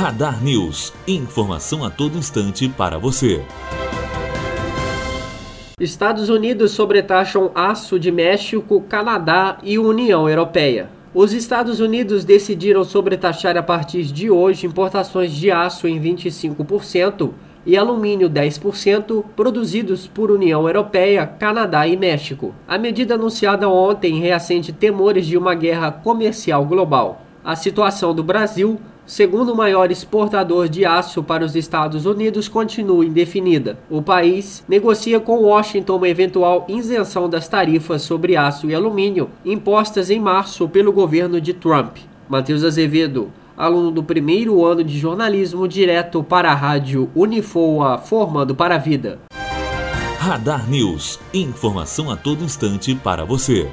Radar News. Informação a todo instante para você. Estados Unidos sobretaxam aço de México, Canadá e União Europeia. Os Estados Unidos decidiram sobretaxar a partir de hoje importações de aço em 25% e alumínio 10% produzidos por União Europeia, Canadá e México. A medida anunciada ontem reacende temores de uma guerra comercial global. A situação do Brasil segundo maior exportador de aço para os Estados Unidos, continua indefinida. O país negocia com Washington uma eventual isenção das tarifas sobre aço e alumínio impostas em março pelo governo de Trump. Matheus Azevedo, aluno do primeiro ano de jornalismo, direto para a rádio Unifoa, formando para a vida. Radar News. Informação a todo instante para você.